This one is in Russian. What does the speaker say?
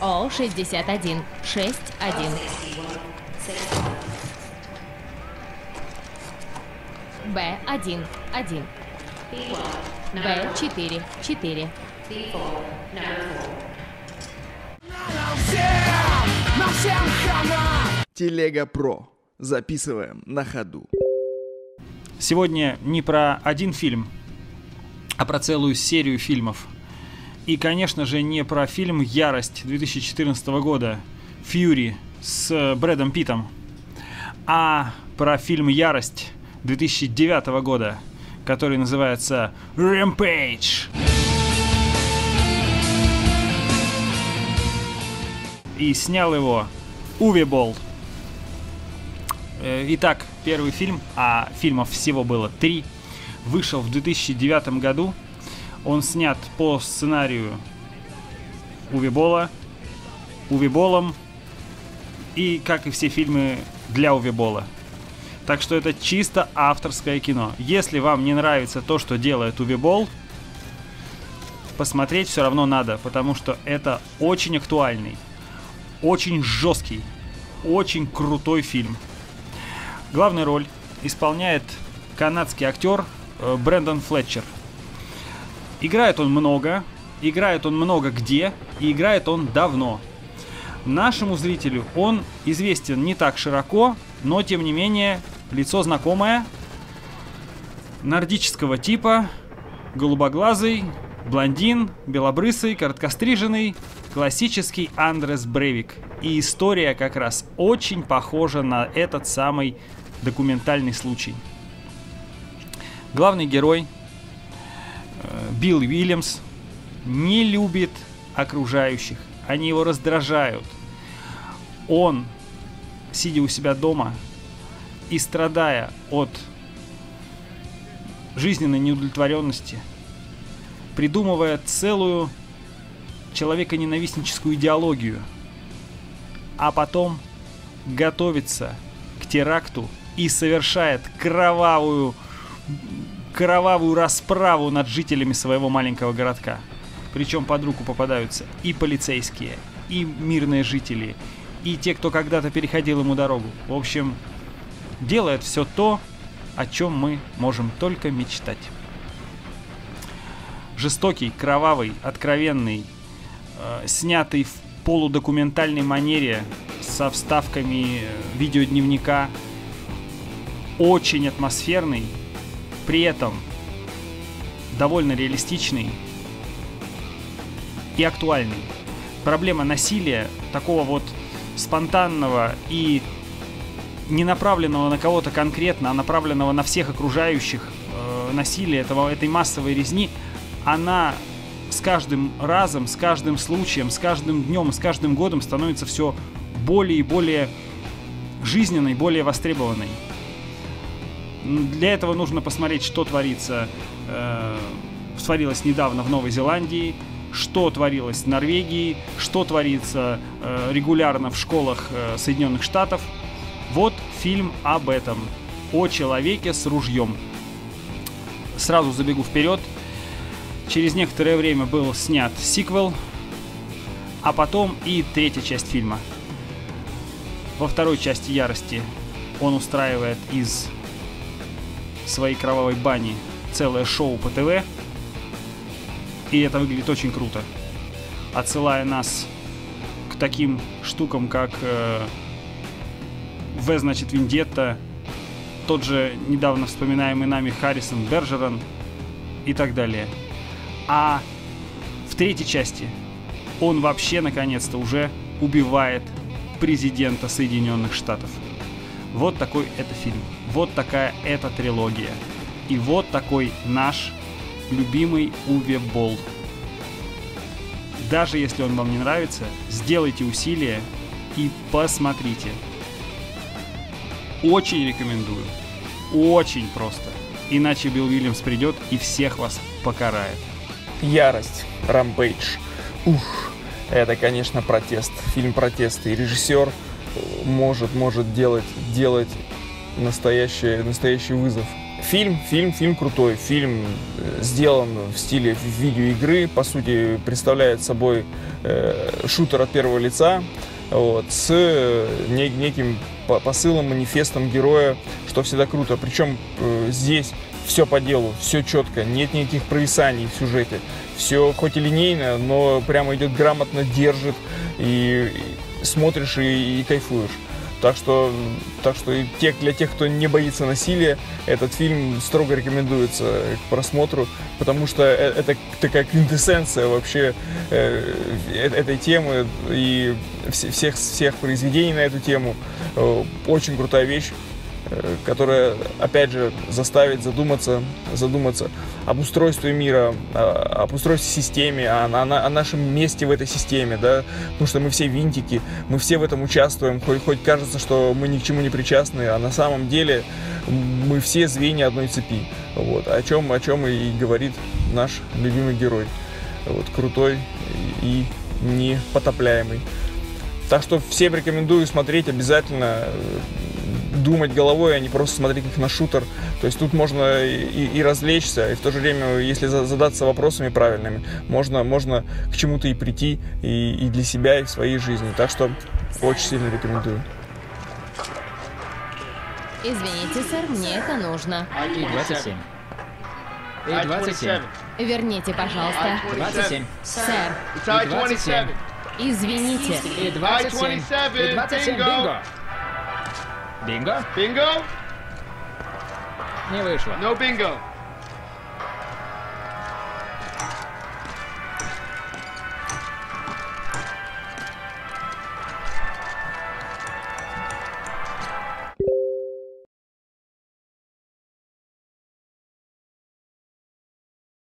О61 61. Б1 1. Б4 4. Телега Про. Записываем на ходу. Сегодня не про один фильм, а про целую серию фильмов. И, конечно же, не про фильм «Ярость» 2014 года «Фьюри» с Брэдом Питтом, а про фильм «Ярость» 2009 года, который называется «Rampage». И снял его Уви Болл. Э, Итак, первый фильм, а фильмов всего было три, вышел в 2009 году. Он снят по сценарию Уви Бола, Уви Болом и, как и все фильмы для Уви Бола. Так что это чисто авторское кино. Если вам не нравится то, что делает Уви Бол, посмотреть все равно надо, потому что это очень актуальный, очень жесткий, очень крутой фильм. Главную роль исполняет канадский актер э, Брэндон Флетчер. Играет он много, играет он много где, и играет он давно. Нашему зрителю он известен не так широко, но тем не менее лицо знакомое, нордического типа, голубоглазый, блондин, белобрысый, короткостриженный, классический Андрес Брейвик. И история как раз очень похожа на этот самый документальный случай. Главный герой Билл Уильямс не любит окружающих. Они его раздражают. Он, сидя у себя дома и страдая от жизненной неудовлетворенности, придумывая целую человеконенавистническую идеологию, а потом готовится к теракту и совершает кровавую кровавую расправу над жителями своего маленького городка. Причем под руку попадаются и полицейские, и мирные жители, и те, кто когда-то переходил ему дорогу. В общем, делает все то, о чем мы можем только мечтать. Жестокий, кровавый, откровенный, э, снятый в полудокументальной манере со вставками э, видеодневника, очень атмосферный, при этом довольно реалистичный и актуальный. Проблема насилия, такого вот спонтанного и не направленного на кого-то конкретно, а направленного на всех окружающих э, насилия, этого, этой массовой резни, она с каждым разом, с каждым случаем, с каждым днем, с каждым годом становится все более и более жизненной, более востребованной. Для этого нужно посмотреть, что творится, э, творилось недавно в Новой Зеландии, что творилось в Норвегии, что творится э, регулярно в школах э, Соединенных Штатов. Вот фильм об этом, о человеке с ружьем. Сразу забегу вперед. Через некоторое время был снят сиквел, а потом и третья часть фильма. Во второй части ярости он устраивает из своей кровавой бани целое шоу по ТВ. И это выглядит очень круто. Отсылая нас к таким штукам, как э, В, значит, Виндетта, тот же недавно вспоминаемый нами Харрисон Бержерон и так далее. А в третьей части он вообще наконец-то уже убивает президента Соединенных Штатов. Вот такой это фильм. Вот такая эта трилогия. И вот такой наш любимый Уве Болл. Даже если он вам не нравится, сделайте усилие и посмотрите. Очень рекомендую. Очень просто. Иначе Билл Уильямс придет и всех вас покарает. Ярость. Рампейдж. Ух, это, конечно, протест. Фильм протеста. И режиссер может, может делать, делать настоящий, настоящий вызов. фильм, фильм, фильм крутой. Фильм э, сделан в стиле видеоигры, по сути, представляет собой э, шутер от первого лица, вот, с э, не, неким посылом, манифестом героя, что всегда круто. Причем э, здесь все по делу, все четко, нет никаких провисаний в сюжете. Все хоть и линейно, но прямо идет грамотно, держит, и, и смотришь и, и кайфуешь. Так что, так что и те, для тех, кто не боится насилия, этот фильм строго рекомендуется к просмотру, потому что э, это такая квинтэссенция вообще э, э, этой темы и всех, всех произведений на эту тему. Э, очень крутая вещь. Э, которая, опять же, заставит задуматься, задуматься об устройстве мира, об устройстве системе, о, о, о нашем месте в этой системе, да, потому что мы все винтики, мы все в этом участвуем, хоть, хоть кажется, что мы ни к чему не причастны, а на самом деле мы все звенья одной цепи, вот, о чем, о чем и говорит наш любимый герой, вот, крутой и непотопляемый. Так что всем рекомендую смотреть обязательно думать головой, а не просто смотреть их на шутер. То есть тут можно и, и развлечься, и в то же время, если задаться вопросами правильными, можно, можно к чему-то и прийти и, и для себя, и в своей жизни. Так что очень сильно рекомендую. Извините, сэр, мне это нужно. И 27. И 27. Верните, пожалуйста. 27. Сэр, И 27. извините. И 27. И 27. Бинго. Bingo? Bingo? Nie wyszło. No bingo.